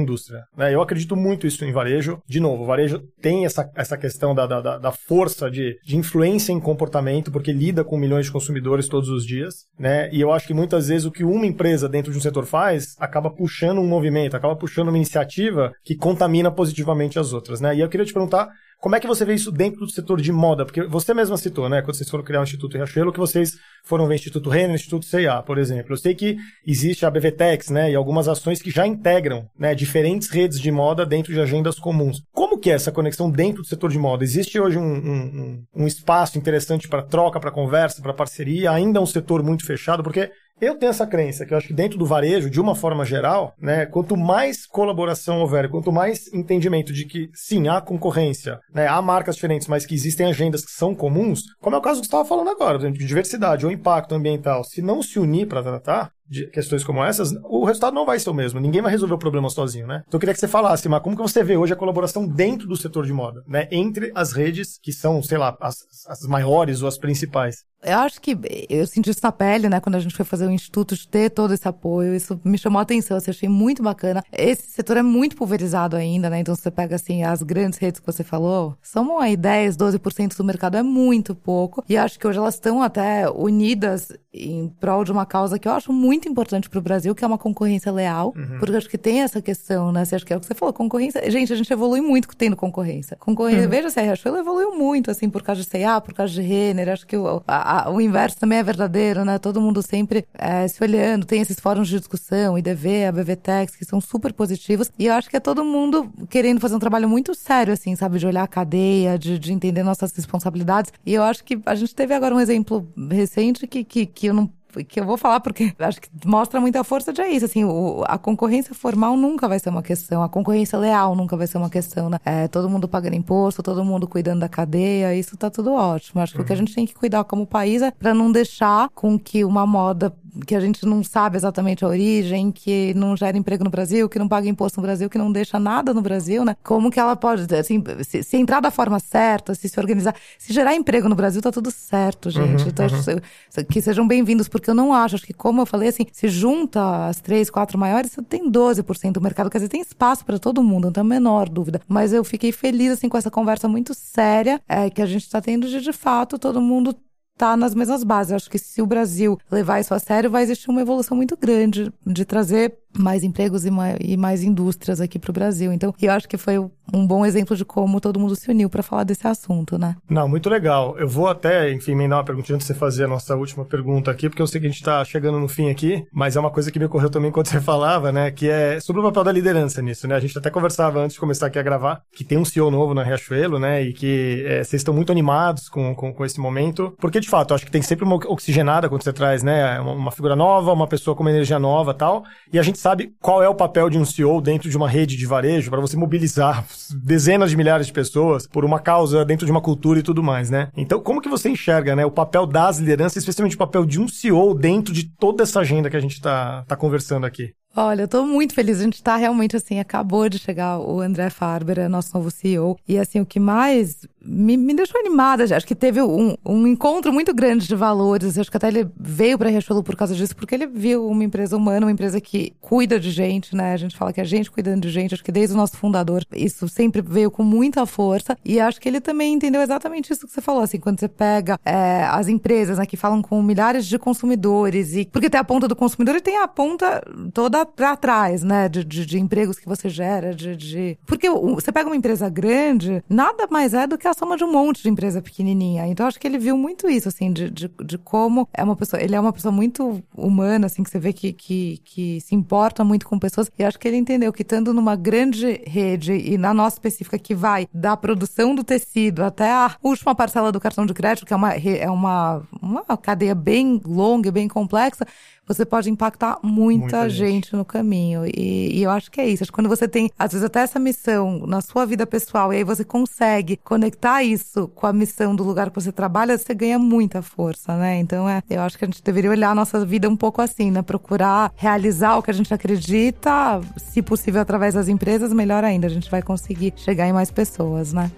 indústria. Né? Eu acredito muito isso em varejo. De novo, o varejo tem essa, essa questão da, da, da- da força de, de influência em comportamento, porque lida com milhões de consumidores todos os dias, né? E eu acho que muitas vezes o que uma empresa dentro de um setor faz acaba puxando um movimento, acaba puxando uma iniciativa que contamina positivamente as outras, né? E eu queria te perguntar como é que você vê isso dentro do setor de moda? Porque você mesma citou, né? Quando vocês foram criar o Instituto Riachuelo, que vocês foram ver o Instituto Renner, o Instituto C&A, por exemplo. Eu sei que existe a BVTEX, né? E algumas ações que já integram, né? Diferentes redes de moda dentro de agendas comuns. Como que é essa conexão dentro do setor de moda? Existe hoje um, um, um- espaço interessante para troca, para conversa, para parceria? Ainda é um setor muito fechado? Porque eu tenho essa crença que eu acho que dentro do varejo, de uma forma geral, né, quanto mais colaboração houver, quanto mais entendimento de que sim, há concorrência, né, há marcas diferentes, mas que existem agendas que são comuns, como é o caso que você estava falando agora, de diversidade ou impacto ambiental, se não se unir para tratar de questões como essas, o resultado não vai ser o mesmo. Ninguém vai resolver o problema sozinho, né? Então eu queria que você falasse, mas como que você vê hoje a colaboração dentro do setor de moda, né? Entre as redes que são, sei lá, as, as maiores ou as principais. Eu acho que eu senti isso na pele, né, quando a gente foi fazer o instituto, de ter todo esse apoio. Isso me chamou a atenção, assim, achei muito bacana. Esse setor é muito pulverizado ainda, né? Então você pega, assim, as grandes redes que você falou, são aí 10, 12% do mercado, é muito pouco. E acho que hoje elas estão até unidas em prol de uma causa que eu acho muito importante para o Brasil, que é uma concorrência leal. Porque eu acho que tem essa questão, né? Você acha que é o que você falou, concorrência. Gente, a gente evolui muito tendo concorrência. Concorrência, veja se a Riachuelo evoluiu muito, assim, por causa de C&A, por causa de Renner. Acho que o, a- a- o inverso também é verdadeiro, né? Todo mundo sempre eh, se olhando, tem esses fóruns de discussão, IDV, a BVTEX, que são super positivos. E eu acho que é todo mundo querendo fazer um trabalho muito sério, assim, sabe? De olhar a cadeia, de, de entender nossas responsabilidades. E eu acho que a gente teve agora um exemplo recente que, que, que eu não que eu vou falar porque acho que mostra muita força de é isso, assim, o, a concorrência formal nunca vai ser uma questão, a concorrência leal nunca vai ser uma questão, né? É, todo mundo pagando imposto, todo mundo cuidando da cadeia, isso tá tudo ótimo. Acho que o que a gente tem que cuidar como país é para não deixar com que uma moda que a gente não sabe exatamente a origem, que não gera emprego no Brasil, que não paga imposto no Brasil, que não deixa nada no Brasil, né? Como que ela pode, assim, se, se entrar da forma certa, se se organizar, se gerar emprego no Brasil, tá tudo certo, gente. Então, acho que- que sejam bem-vindos, porque eu não acho, acho que como eu falei, assim, se junta as três, quatro maiores, você tem 12% do mercado, quer dizer, tem espaço para todo mundo, não tenho a menor dúvida. Mas eu fiquei feliz, assim, com essa conversa muito séria, é, que a gente tá tendo de, de fato, todo mundo tá nas mesmas bases. Eu acho que se o Brasil levar isso a sério, vai existir uma evolução muito grande de trazer mais empregos e mais, e mais indústrias aqui para o Brasil. Então, eu acho que foi um bom exemplo de como todo mundo se uniu para falar desse assunto, né? Não, muito legal. Eu vou até, enfim, emendar uma perguntinha antes de você fazer a nossa última pergunta aqui, porque eu sei que a gente está chegando no fim aqui, mas é uma coisa que me ocorreu também quando você falava, né, que é sobre o papel da liderança nisso, né? A gente até conversava antes de começar aqui a gravar, que tem um CEO novo na Riachuelo, né, e que é, vocês estão muito animados com, com, com esse momento, porque de fato, acho que tem sempre uma oxigenada quando você traz, né, uma, uma figura nova, uma pessoa com uma energia nova tal, e a gente sabe qual é o papel de um CEO dentro de uma rede de varejo para você mobilizar dezenas de milhares de pessoas por uma causa dentro de uma cultura e tudo mais, né? Então, como que você enxerga, né, o papel das lideranças, especialmente o papel de um CEO dentro de toda essa agenda que a gente tá, tá conversando aqui? Olha, eu tô muito feliz. A gente tá realmente assim, acabou de chegar o André Farber, é nosso novo CEO. E assim, o que mais me, me deixou animada. Acho que teve um, um encontro muito grande de valores. Acho que até ele veio para Riachuelo por causa disso, porque ele viu uma empresa humana, uma empresa que cuida de gente, né? A gente fala que a gente cuidando de gente. Acho que desde o nosso fundador, isso sempre veio com muita força. E acho que ele também entendeu exatamente isso que você falou, assim, quando você pega é, as empresas, né, que falam com milhares de consumidores e porque tem a ponta do consumidor e tem a ponta toda para trás, né, de, de, de, empregos que você gera, de, de... porque você pega uma empresa grande, nada mais é do que a soma de um monte de empresa pequenininha. Então acho que ele viu muito isso, assim, de, de, de como é uma pessoa, ele é uma pessoa muito humana, assim, que você vê que, que, que se importa muito com pessoas. E acho que ele entendeu que estando numa grande rede e na nossa específica que vai da produção do tecido até a última parcela do cartão de crédito, que é uma, é uma, uma cadeia bem longa e bem complexa, você pode impactar muita, muita gente. gente. no caminho. E, e, eu acho que é isso. Acho que quando você tem, às vezes, até essa missão na sua vida pessoal, e aí você consegue conectar isso com a missão do lugar que você trabalha, você ganha muita força, né? Então, é, eu acho que a gente deveria olhar a nossa vida um pouco assim, né? Procurar realizar o que a gente acredita, se possível, através das empresas, melhor ainda. A gente vai conseguir chegar em mais pessoas, né?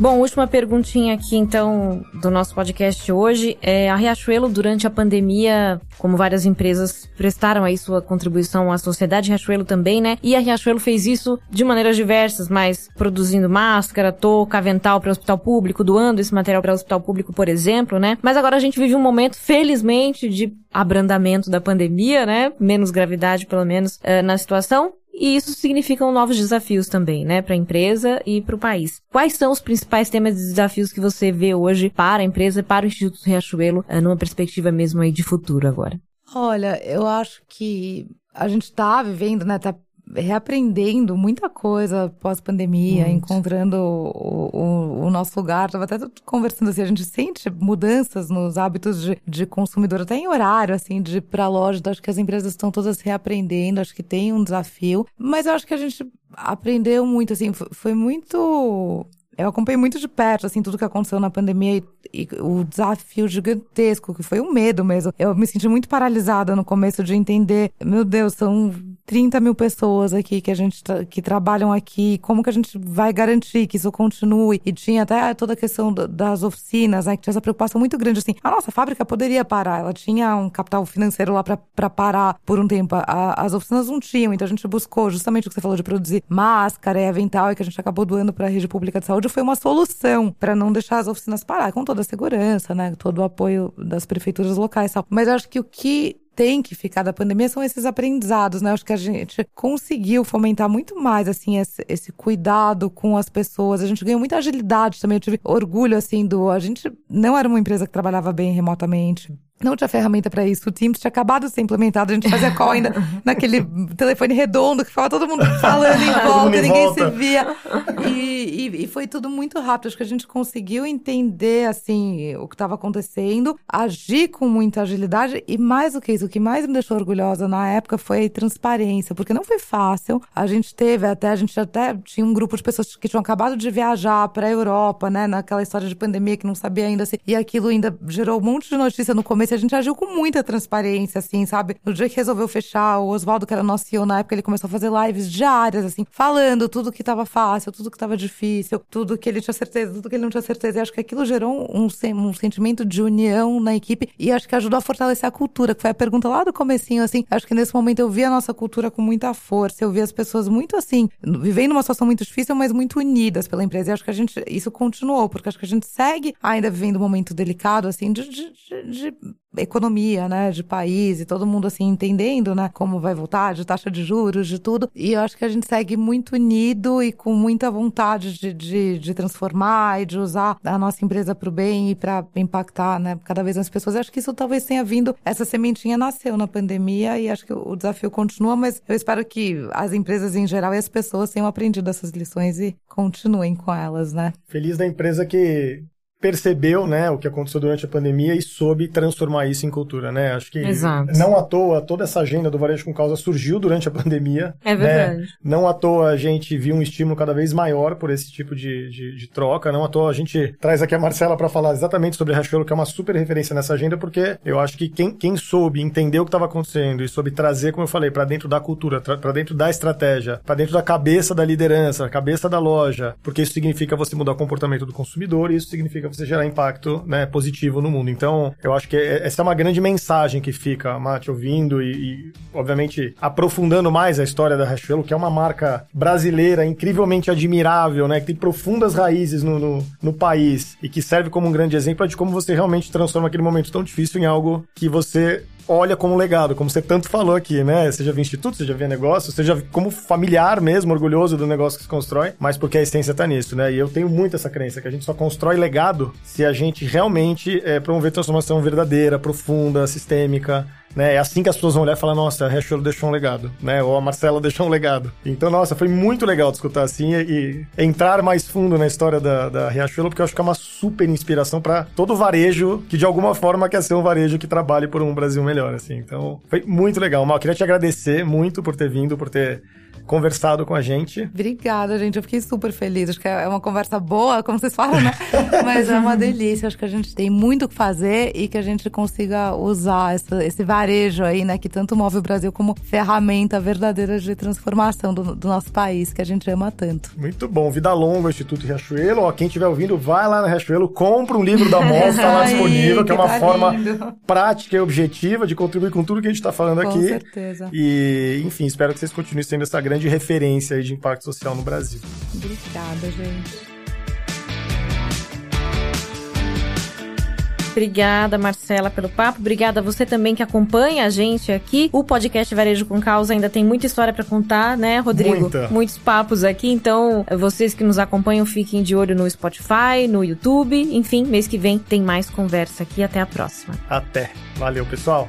Bom, última perguntinha aqui, então, do nosso podcast hoje. É, a Riachuelo, durante a pandemia, como várias empresas prestaram aí sua contribuição à sociedade, Riachuelo também, né? E a Riachuelo fez isso de maneiras diversas, mas produzindo máscara, touca, avental para o hospital público, doando esse material para o hospital público, por exemplo, né? Mas agora a gente vive um momento, felizmente, de abrandamento da pandemia, né? Menos gravidade, pelo menos, uh, na situação. E isso significa novos desafios também, né, para a empresa e para o país. Quais são os principais temas e desafios que você vê hoje para a empresa, para o Instituto Riachuelo, eh, numa perspectiva mesmo aí de futuro agora? Olha, eu acho que a gente está vivendo, né, tá reaprendendo muita coisa pós-pandemia, encontrando o, o, o, nosso lugar. Tava até conversando assim, a gente sente mudanças nos hábitos de, de consumidor, até em horário, assim, de ir pra loja. Acho que as empresas estão todas reaprendendo, acho que tem um desafio. Mas eu acho que a gente aprendeu muito, assim, foi muito eu acompanhei muito de perto, assim, tudo que aconteceu na pandemia e, e, o desafio gigantesco, que foi o medo mesmo. Eu me senti muito paralisada no começo de entender, meu Deus, são 30 mil pessoas aqui que a gente tra que trabalham aqui, como que a gente vai garantir que isso continue? E tinha até toda a questão das oficinas, né, que tinha essa preocupação muito grande, assim, a nossa fábrica poderia parar, ela tinha um capital financeiro lá para parar por um tempo, a, as oficinas não tinham, então a gente buscou justamente o que você falou de produzir máscara e avental, e que a gente acabou doando para a rede pública de saúde, foi uma solução para não deixar as oficinas parar, com toda a segurança, né, todo o apoio das prefeituras locais tal. Mas acho que o que tem que ficar da pandemia são esses aprendizados, né? Acho que a gente conseguiu fomentar muito mais, assim, esse, esse, cuidado com as pessoas. A gente ganhou muita agilidade também. Eu tive orgulho, assim, do. A gente não era uma empresa que trabalhava bem remotamente não tinha ferramenta para isso. O Teams tinha acabado de ser implementado. A gente fazia call ainda naquele telefone redondo que ficava todo mundo falando em volta, e ninguém volta. se via. E, e, e, foi tudo muito rápido. Acho que a gente conseguiu entender, assim, o que estava acontecendo, agir com muita agilidade. E mais do que isso, o que mais me deixou orgulhosa na época foi a transparência, porque não foi fácil. A gente teve até, a gente até tinha um grupo de pessoas que tinham acabado de viajar para a Europa, né, naquela história de pandemia que não sabia ainda se. E aquilo ainda gerou um monte de notícia no começo a gente agiu com muita transparência, assim, sabe? No dia que resolveu fechar, o Oswaldo, que era nosso CEO na época, ele começou a fazer lives diárias, assim, falando tudo que tava fácil, tudo que tava difícil, tudo que ele tinha certeza, tudo que ele não tinha certeza. E acho que aquilo gerou um, um sentimento de união na equipe e acho que ajudou a fortalecer a cultura, que foi a pergunta lá do comecinho, assim. Acho que nesse momento eu vi a nossa cultura com muita força, eu vi as pessoas muito assim, vivendo uma situação muito difícil, mas muito unidas pela empresa. E acho que a gente, isso continuou, porque acho que a gente segue ainda vivendo um momento delicado, assim, de, de, de, economia, né, de país e todo mundo assim entendendo, né, como vai voltar, de taxa de juros, de tudo. E eu acho que a gente segue muito unido e com muita vontade de, de, de transformar e de usar a nossa empresa para o bem e para impactar, né, cada vez mais pessoas. Eu acho que isso talvez tenha vindo, essa sementinha nasceu na pandemia e acho que o desafio continua, mas eu espero que as empresas em geral e as pessoas tenham aprendido essas lições e continuem com elas, né? Feliz da empresa que percebeu, né, o que aconteceu durante a pandemia e soube transformar isso em cultura, né? Acho que Exato. não à toa toda essa agenda do varejo com causa surgiu durante a pandemia. É né? verdade. Não à toa a gente viu um estímulo cada vez maior por esse tipo de, de, de troca. Não à toa a gente traz aqui a Marcela para falar exatamente sobre a Riachuelo, que é uma super referência nessa agenda, porque eu acho que quem, quem soube entender o que estava acontecendo e soube trazer, como eu falei, para dentro da cultura, para dentro da estratégia, para dentro da cabeça da liderança, cabeça da loja, porque isso significa você mudar o comportamento do consumidor e isso significa você gerar impacto né, positivo no mundo. Então, eu acho que é- essa é uma grande mensagem que fica, Mate, ouvindo e, e, obviamente, aprofundando mais a história da Riachuelo, que é uma marca brasileira incrivelmente admirável, né, que tem profundas raízes no, no, no país e que serve como um grande exemplo de como você realmente transforma aquele momento tão difícil em algo que você olha como legado, como você tanto falou aqui, né? Seja via instituto, seja via negócio, seja como familiar mesmo, orgulhoso do negócio que se constrói, mas porque a essência tá nisso, né? E eu tenho muito essa crença que a gente só constrói legado se a gente realmente é, promover transformação verdadeira, profunda, sistêmica, né? É assim que as pessoas vão olhar e falar, nossa, a Riachuelo deixou um legado, né? Ou a Marcela deixou um legado. Então, nossa, foi muito legal de escutar assim e, e entrar mais fundo na história da, da Riachuelo, porque eu acho que é uma super inspiração para todo varejo que de alguma forma quer ser um varejo que trabalhe por um Brasil melhor, assim. Então, foi muito legal. Mal, queria te agradecer muito por ter vindo, por ter conversado com a gente. Obrigada, gente. Eu fiquei super feliz. Acho que é uma conversa boa, como vocês falam, né? Mas é uma delícia. Acho que a gente tem muito o que fazer e que a gente consiga usar essa- esse varejo aí, né? Que tanto move o Brasil como ferramenta verdadeira de transformação do, do nosso país, que a gente ama tanto. Muito bom. Vida longa, Instituto Riachuelo. Ó, quem estiver ouvindo, vai lá na Riachuelo, compra um livro da Mol, tá lá disponível, que é que uma tá forma lindo. prática e objetiva de contribuir com tudo que a gente tá falando Com aqui. certeza. E, enfim, espero que vocês continuem sendo essa grande referência aí de impacto social no Brasil. Obrigada, gente. Obrigada, Marcela, pelo papo. Obrigada a você também que acompanha a gente aqui. O podcast Varejo com Causa ainda tem muita história pra contar, né, Rodrigo? Muita. Muitos papos aqui. Então, vocês que nos acompanham, fiquem de olho no Spotify, no YouTube. Enfim, mês que vem tem mais conversa aqui. Até a próxima. Até. Valeu, pessoal.